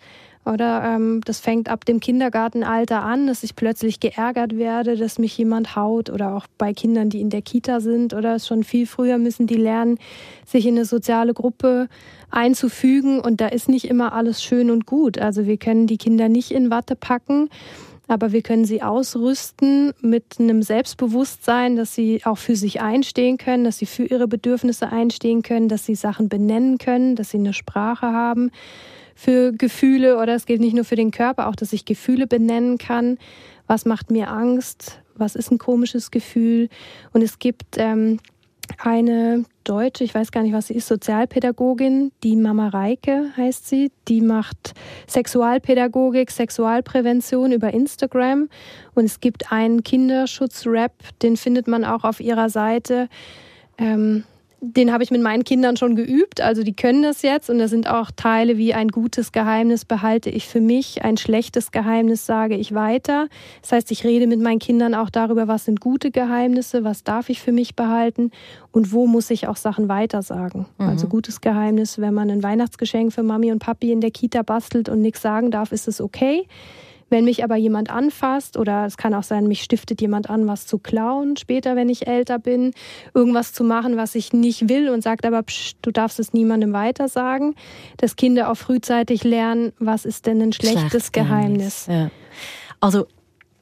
S2: Oder ähm, das fängt ab dem Kindergartenalter an, dass ich plötzlich geärgert werde, dass mich jemand haut oder auch bei Kindern, die in der Kita sind oder schon viel früher müssen die lernen, sich in eine soziale Gruppe einzufügen und da ist nicht immer alles schön und gut. Also wir können die Kinder nicht in Watte packen, aber wir können sie ausrüsten mit einem Selbstbewusstsein, dass sie auch für sich einstehen können, dass sie für ihre Bedürfnisse einstehen können, dass sie Sachen benennen können, dass sie eine Sprache haben für Gefühle oder es gilt nicht nur für den Körper, auch dass ich Gefühle benennen kann. Was macht mir Angst? Was ist ein komisches Gefühl? Und es gibt ähm, eine Deutsche, ich weiß gar nicht, was sie ist, Sozialpädagogin, die Mama Reike heißt sie, die macht Sexualpädagogik, Sexualprävention über Instagram und es gibt einen Kinderschutz-Rap, den findet man auch auf ihrer Seite. Ähm, den habe ich mit meinen Kindern schon geübt, also die können das jetzt und da sind auch Teile wie ein gutes Geheimnis behalte ich für mich, ein schlechtes Geheimnis sage ich weiter. Das heißt, ich rede mit meinen Kindern auch darüber, was sind gute Geheimnisse, was darf ich für mich behalten und wo muss ich auch Sachen weiter sagen. Mhm. Also gutes Geheimnis, wenn man ein Weihnachtsgeschenk für Mami und Papi in der Kita bastelt und nichts sagen darf, ist es okay Wenn mich aber jemand anfasst oder es kann auch sein, mich stiftet jemand an, was zu klauen später, wenn ich älter bin, irgendwas zu machen, was ich nicht will und sagt aber, psch, du darfst es niemandem weiter sagen, dass Kinder auch frühzeitig lernen, was ist denn ein schlechtes Schlecht Geheimnis.
S4: Ja. Also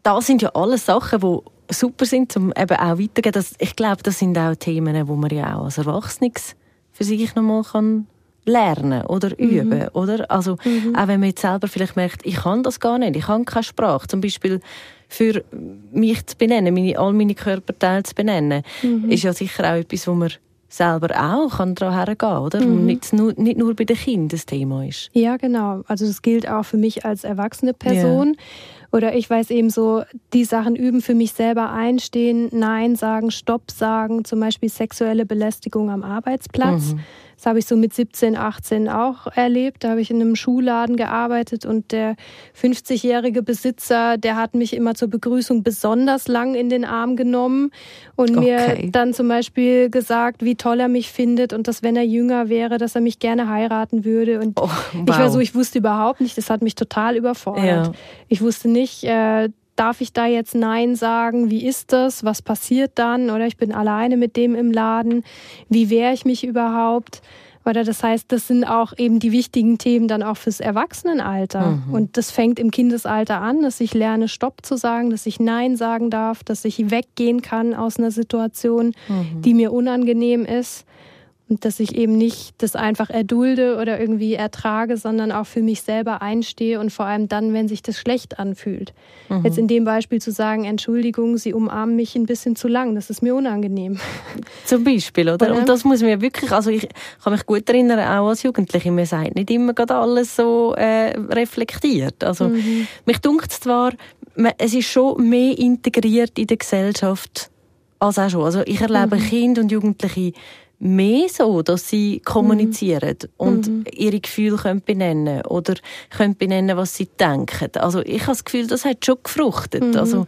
S4: das sind ja alles Sachen, die super sind, um eben auch weiterzugehen. Das, ich glaube, das sind auch Themen, wo man ja auch als Erwachsenes für sich nochmal kann lernen oder mhm. üben, mhm. oder? Also mhm. auch wenn man jetzt selber vielleicht merkt, ich kann das gar nicht, ich kann keine Sprache, zum Beispiel für mich zu benennen, meine, all meine Körperteile zu benennen, mhm. ist ja sicher auch etwas, wo man selber auch kann daran hergehen, oder? Mhm. Nicht, nur, nicht nur bei den Kindern das Thema ist.
S2: Ja, genau. Also das gilt auch für mich als erwachsene Person. Ja. Oder ich weiß eben so, die Sachen üben für mich selber einstehen, Nein sagen, Stopp sagen, zum Beispiel sexuelle Belästigung am Arbeitsplatz. Mhm. Das habe ich so mit 17, 18 auch erlebt. Da habe ich in einem Schuhladen gearbeitet und der 50-jährige Besitzer, der hat mich immer zur Begrüßung besonders lang in den Arm genommen und okay. mir dann zum Beispiel gesagt, wie toll er mich findet und dass, wenn er jünger wäre, dass er mich gerne heiraten würde. Und oh, wow. ich war so, ich wusste überhaupt nicht, das hat mich total überfordert. Ja. Ich wusste nicht, äh, darf ich da jetzt Nein sagen? Wie ist das? Was passiert dann? Oder ich bin alleine mit dem im Laden. Wie wehre ich mich überhaupt? Oder das heißt, das sind auch eben die wichtigen Themen dann auch fürs Erwachsenenalter. Mhm. Und das fängt im Kindesalter an, dass ich lerne, Stopp zu sagen, dass ich Nein sagen darf, dass ich weggehen kann aus einer Situation, mhm. die mir unangenehm ist. Und dass ich eben nicht das einfach erdulde oder irgendwie ertrage, sondern auch für mich selber einstehe und vor allem dann, wenn sich das schlecht anfühlt. Mhm. Jetzt in dem Beispiel zu sagen, Entschuldigung, Sie umarmen mich ein bisschen zu lang, das ist mir unangenehm.
S4: Zum Beispiel, oder? Und das muss mir wirklich, also ich kann mich gut erinnern, auch als Jugendliche, mir sagt nicht immer gerade alles so äh, reflektiert. Also mhm. mich dunkt zwar, es ist schon mehr integriert in der Gesellschaft als auch schon. Also ich erlebe mhm. Kinder und Jugendliche mehr so, dass sie kommunizieren mhm. und mhm. ihre Gefühle können benennen oder können benennen, was sie denken. Also ich habe das Gefühl, das hat schon gefruchtet. Mhm. Also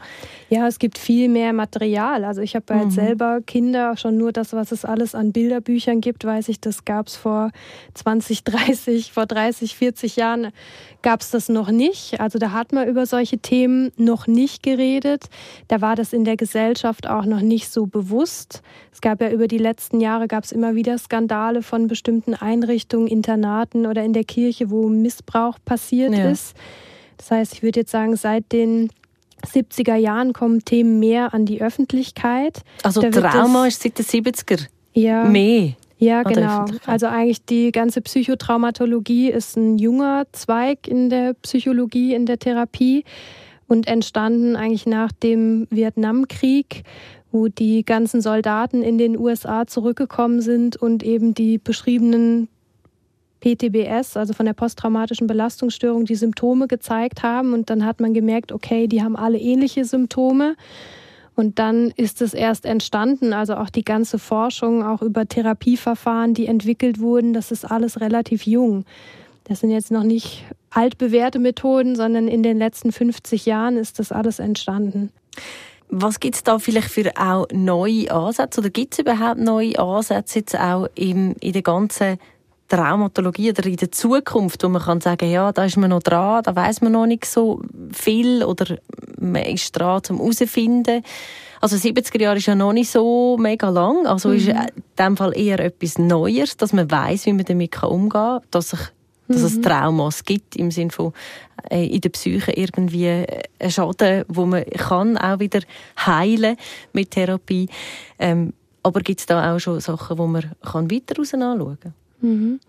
S2: ja, es gibt viel mehr Material. Also ich habe halt mhm. selber Kinder, schon nur das, was es alles an Bilderbüchern gibt, weiß ich, das gab es vor 20, 30, vor 30, 40 Jahren gab es das noch nicht. Also da hat man über solche Themen noch nicht geredet. Da war das in der Gesellschaft auch noch nicht so bewusst. Es gab ja über die letzten Jahre gab es immer wieder Skandale von bestimmten Einrichtungen, Internaten oder in der Kirche, wo Missbrauch passiert ja. ist. Das heißt, ich würde jetzt sagen, seit den 70er Jahren kommen Themen mehr an die Öffentlichkeit.
S4: Also Trauma ist seit den 70er
S2: ja,
S4: mehr.
S2: Ja, genau. Also eigentlich die ganze Psychotraumatologie ist ein junger Zweig in der Psychologie, in der Therapie und entstanden eigentlich nach dem Vietnamkrieg, wo die ganzen Soldaten in den USA zurückgekommen sind und eben die beschriebenen PTBS, also von der posttraumatischen Belastungsstörung, die Symptome gezeigt haben. Und dann hat man gemerkt, okay, die haben alle ähnliche Symptome. Und dann ist es erst entstanden, also auch die ganze Forschung, auch über Therapieverfahren, die entwickelt wurden, das ist alles relativ jung. Das sind jetzt noch nicht altbewährte Methoden, sondern in den letzten 50 Jahren ist das alles entstanden.
S4: Was gibt es da vielleicht für auch neue Ansätze oder gibt es überhaupt neue Ansätze jetzt auch in, in der ganzen Traumatologie oder in der Zukunft, wo man kann sagen, ja, da ist man noch dran, da weiß man noch nicht so viel oder man ist dran zum herausfinden. Also 70er Jahre ist ja noch nicht so mega lang, also mhm. ist in dem Fall eher etwas Neues, dass man weiß, wie man damit umgehen kann, dass sich dass es mhm. Traumas gibt im Sinne von äh, in der Psyche irgendwie ein Schaden, wo man kann auch wieder heilen mit Therapie. Ähm, aber gibt es da auch schon Sachen, wo man kann weiter raus anschauen kann?
S2: Mhm.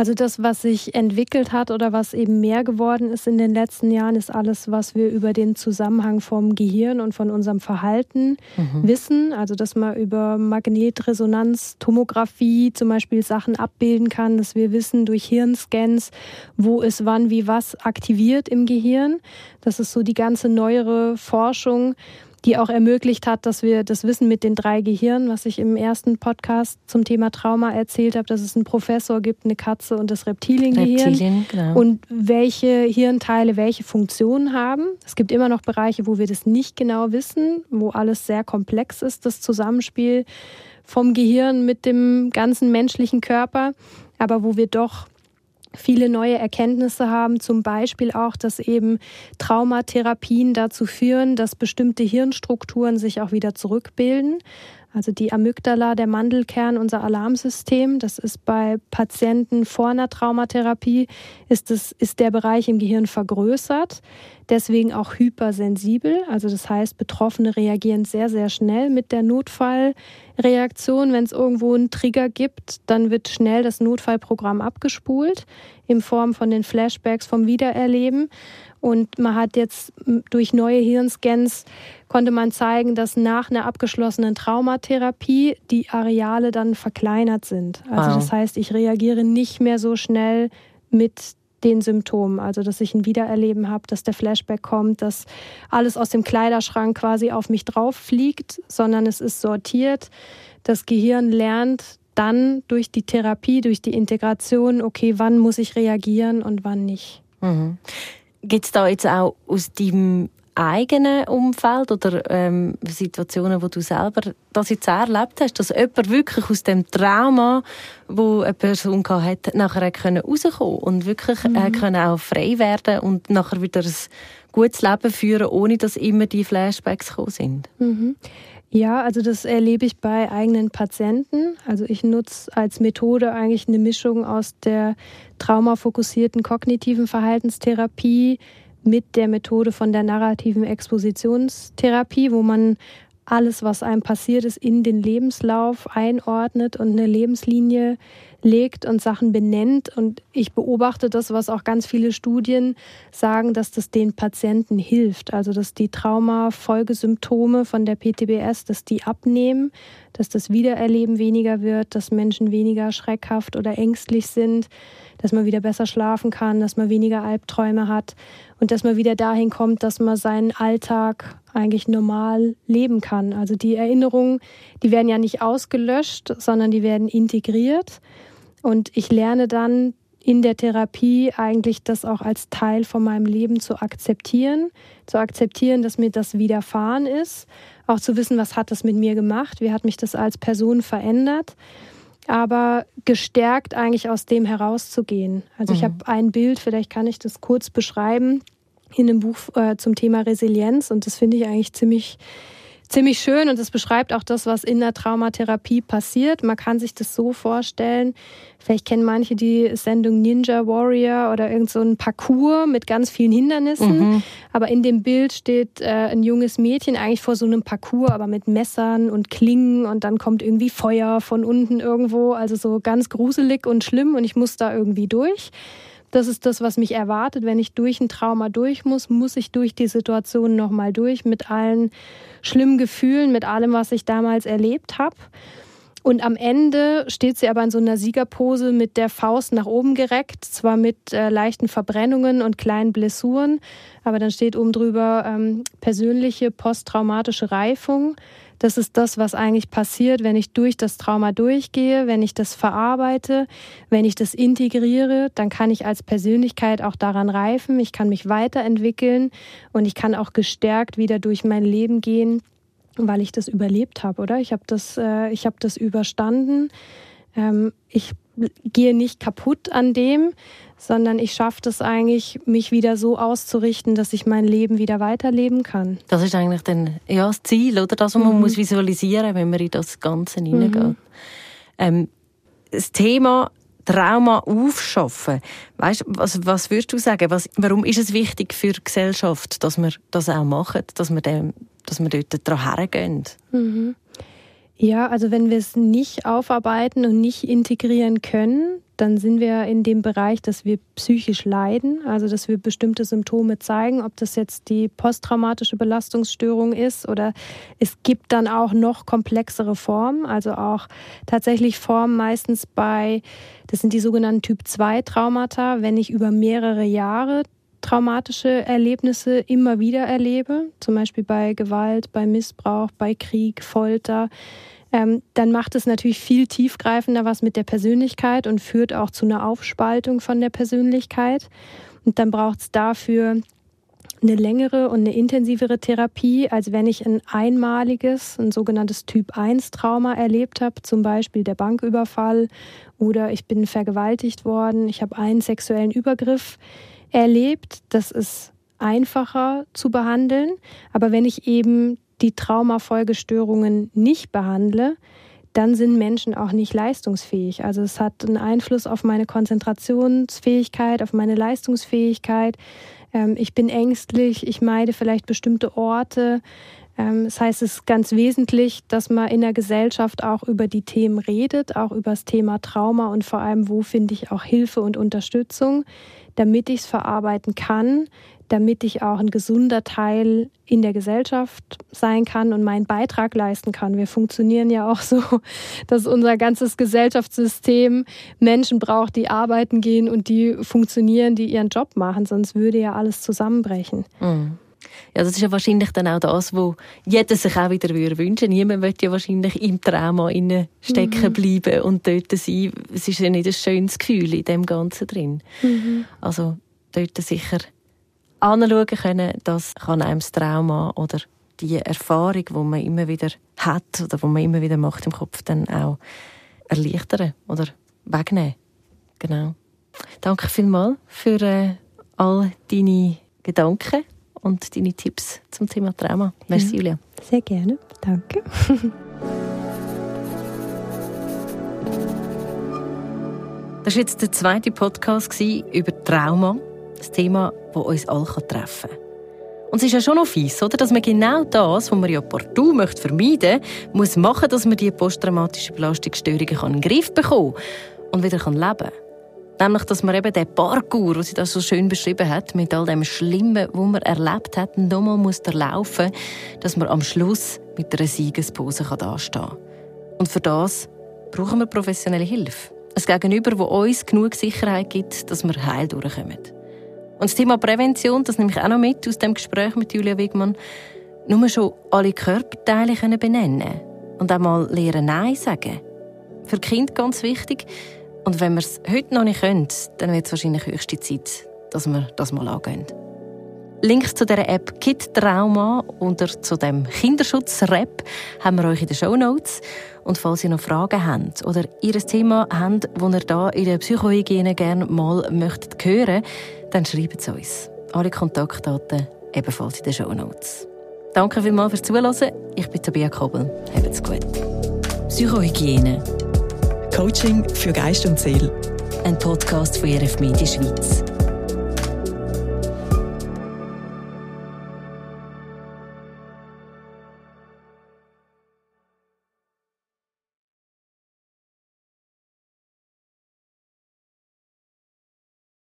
S2: Also das, was sich entwickelt hat oder was eben mehr geworden ist in den letzten Jahren, ist alles, was wir über den Zusammenhang vom Gehirn und von unserem Verhalten mhm. wissen. Also dass man über Magnetresonanz, Tomographie zum Beispiel Sachen abbilden kann, dass wir wissen durch Hirnscans, wo ist wann wie was aktiviert im Gehirn. Das ist so die ganze neuere Forschung die auch ermöglicht hat, dass wir das Wissen mit den drei Gehirnen, was ich im ersten Podcast zum Thema Trauma erzählt habe, dass es einen Professor gibt, eine Katze und das Reptiliengehirn Reptilien, genau. und welche Hirnteile welche Funktionen haben. Es gibt immer noch Bereiche, wo wir das nicht genau wissen, wo alles sehr komplex ist, das Zusammenspiel vom Gehirn mit dem ganzen menschlichen Körper, aber wo wir doch viele neue Erkenntnisse haben, zum Beispiel auch, dass eben Traumatherapien dazu führen, dass bestimmte Hirnstrukturen sich auch wieder zurückbilden. Also die Amygdala, der Mandelkern, unser Alarmsystem, das ist bei Patienten vor einer Traumatherapie, ist, das, ist der Bereich im Gehirn vergrößert, deswegen auch hypersensibel. Also das heißt, Betroffene reagieren sehr, sehr schnell mit der Notfallreaktion. Wenn es irgendwo einen Trigger gibt, dann wird schnell das Notfallprogramm abgespult in Form von den Flashbacks vom Wiedererleben. Und man hat jetzt durch neue Hirnscans konnte man zeigen, dass nach einer abgeschlossenen Traumatherapie die Areale dann verkleinert sind. Also wow. das heißt, ich reagiere nicht mehr so schnell mit den Symptomen, also dass ich ein Wiedererleben habe, dass der Flashback kommt, dass alles aus dem Kleiderschrank quasi auf mich drauf fliegt, sondern es ist sortiert. Das Gehirn lernt dann durch die Therapie, durch die Integration, okay, wann muss ich reagieren und wann nicht. Mhm.
S4: Gibt es da jetzt auch aus deinem eigenen Umfeld oder ähm, Situationen, wo du selber das jetzt erlebt hast, dass jemand wirklich aus dem Trauma, wo eine Person hatte, nachher können rauskommen und wirklich mhm. äh, können auch frei werden und nachher wieder ein gutes Leben führen, ohne dass immer die Flashbacks gekommen sind?
S2: Mhm. Ja, also das erlebe ich bei eigenen Patienten. Also ich nutze als Methode eigentlich eine Mischung aus der traumafokussierten kognitiven Verhaltenstherapie mit der Methode von der narrativen Expositionstherapie, wo man alles, was einem passiert ist, in den Lebenslauf einordnet und eine Lebenslinie legt und Sachen benennt. Und ich beobachte das, was auch ganz viele Studien sagen, dass das den Patienten hilft. Also dass die Traumafolgesymptome von der PTBS, dass die abnehmen, dass das Wiedererleben weniger wird, dass Menschen weniger schreckhaft oder ängstlich sind, dass man wieder besser schlafen kann, dass man weniger Albträume hat und dass man wieder dahin kommt, dass man seinen Alltag eigentlich normal leben kann. Also die Erinnerungen, die werden ja nicht ausgelöscht, sondern die werden integriert. Und ich lerne dann in der Therapie eigentlich das auch als Teil von meinem Leben zu akzeptieren, zu akzeptieren, dass mir das widerfahren ist, auch zu wissen, was hat das mit mir gemacht, wie hat mich das als Person verändert, aber gestärkt eigentlich aus dem herauszugehen. Also mhm. ich habe ein Bild, vielleicht kann ich das kurz beschreiben, in einem Buch äh, zum Thema Resilienz und das finde ich eigentlich ziemlich ziemlich schön und es beschreibt auch das, was in der Traumatherapie passiert. Man kann sich das so vorstellen, vielleicht kennen manche die Sendung Ninja Warrior oder irgend so ein Parcours mit ganz vielen Hindernissen. Mhm. Aber in dem Bild steht äh, ein junges Mädchen eigentlich vor so einem Parcours, aber mit Messern und Klingen und dann kommt irgendwie Feuer von unten irgendwo. Also so ganz gruselig und schlimm und ich muss da irgendwie durch. Das ist das, was mich erwartet. Wenn ich durch ein Trauma durch muss, muss ich durch die Situation nochmal durch mit allen schlimmen Gefühlen, mit allem, was ich damals erlebt habe. Und am Ende steht sie aber in so einer Siegerpose mit der Faust nach oben gereckt, zwar mit äh, leichten Verbrennungen und kleinen Blessuren, aber dann steht oben drüber ähm, persönliche posttraumatische Reifung. Das ist das, was eigentlich passiert, wenn ich durch das Trauma durchgehe, wenn ich das verarbeite, wenn ich das integriere, dann kann ich als Persönlichkeit auch daran reifen, ich kann mich weiterentwickeln und ich kann auch gestärkt wieder durch mein Leben gehen, weil ich das überlebt habe, oder? Ich habe das, äh, ich habe das überstanden. Ähm, ich gehe nicht kaputt an dem, sondern ich schaffe es eigentlich, mich wieder so auszurichten, dass ich mein Leben wieder weiterleben kann.
S4: Das ist eigentlich dann, ja, das Ziel, oder? Das, was man mhm. muss visualisieren wenn man in das Ganze mhm. hineingeht. Ähm, das Thema Trauma aufschaffen. Weißt, was, was würdest du sagen? Was, warum ist es wichtig für die Gesellschaft, dass wir das auch machen, dass wir, dem, dass wir dort daran hergehen?
S2: Mhm. Ja, also wenn wir es nicht aufarbeiten und nicht integrieren können, dann sind wir in dem Bereich, dass wir psychisch leiden, also dass wir bestimmte Symptome zeigen, ob das jetzt die posttraumatische Belastungsstörung ist oder es gibt dann auch noch komplexere Formen, also auch tatsächlich Formen meistens bei, das sind die sogenannten Typ 2 Traumata, wenn ich über mehrere Jahre traumatische Erlebnisse immer wieder erlebe, zum Beispiel bei Gewalt, bei Missbrauch, bei Krieg, Folter, ähm, dann macht es natürlich viel tiefgreifender was mit der Persönlichkeit und führt auch zu einer Aufspaltung von der Persönlichkeit. Und dann braucht es dafür eine längere und eine intensivere Therapie, als wenn ich ein einmaliges, ein sogenanntes Typ-1-Trauma erlebt habe, zum Beispiel der Banküberfall oder ich bin vergewaltigt worden, ich habe einen sexuellen Übergriff erlebt. Das ist einfacher zu behandeln. Aber wenn ich eben die Traumafolgestörungen nicht behandle, dann sind Menschen auch nicht leistungsfähig. Also es hat einen Einfluss auf meine Konzentrationsfähigkeit, auf meine Leistungsfähigkeit. Ähm, ich bin ängstlich, ich meide vielleicht bestimmte Orte. Ähm, das heißt, es ist ganz wesentlich, dass man in der Gesellschaft auch über die Themen redet, auch über das Thema Trauma und vor allem, wo finde ich auch Hilfe und Unterstützung, damit ich es verarbeiten kann, damit ich auch ein gesunder Teil in der Gesellschaft sein kann und meinen Beitrag leisten kann. Wir funktionieren ja auch so, dass unser ganzes Gesellschaftssystem Menschen braucht, die arbeiten gehen und die funktionieren, die ihren Job machen, sonst würde ja alles zusammenbrechen.
S4: Mhm. Ja, das ist ja wahrscheinlich dann auch das, was jeder sich auch wieder wünschen Niemand möchte ja wahrscheinlich im Trauma stecken mhm. bleiben und dort sein. Es ist ja nicht ein schönes Gefühl in dem Ganzen drin. Mhm. Also dort sicher anschauen können, das kann einem das Trauma oder die Erfahrung, die man immer wieder hat oder die man immer wieder macht im Kopf, dann auch erleichtern oder wegnehmen. Genau. Danke vielmals für äh, all deine Gedanken und deine Tipps zum Thema Trauma. Merci, ja, Julia.
S2: Sehr gerne. Danke.
S4: Das war jetzt der zweite Podcast über Trauma. Das Thema, das uns alle treffen kann. Und es ist ja schon noch fies, oder? dass man genau das, was man ja partout möchte vermeiden möchte, muss machen, dass man die posttraumatische Belastungsstörungen in den Griff bekommen und wieder leben kann. Nämlich, dass man eben den Parkour, den sie das so schön beschrieben hat, mit all dem Schlimmen, was man erlebt hat, nochmal muss laufen, dass man am Schluss mit einer Siegespose dastehen kann. Und für das brauchen wir professionelle Hilfe. Ein Gegenüber, das uns genug Sicherheit gibt, dass wir heil durchkommen. Und das Thema Prävention, das nehme ich auch noch mit aus dem Gespräch mit Julia Wigmann. Nur schon alle Körperteile können benennen und auch mal lernen Nein sagen. Für Kind ganz wichtig. Und wenn wir es heute noch nicht können, dann wird es wahrscheinlich höchste Zeit, dass wir das mal angehen. Links zu der App Kid Trauma oder zu dem Kinderschutz-Rap haben wir euch in den Show Notes. Und falls ihr noch Fragen habt oder ihr ein Thema habt, das ihr hier in der Psychohygiene gerne mal möchtet hören, dann schreibt es uns. Alle Kontaktdaten ebenfalls in den Show Notes. Danke vielmals fürs Zuhören. Ich bin Tabia Kobel. Habt's gut.
S3: Psychohygiene. Coaching für Geist und Seele.
S4: Ein Podcast von RF Media Schweiz.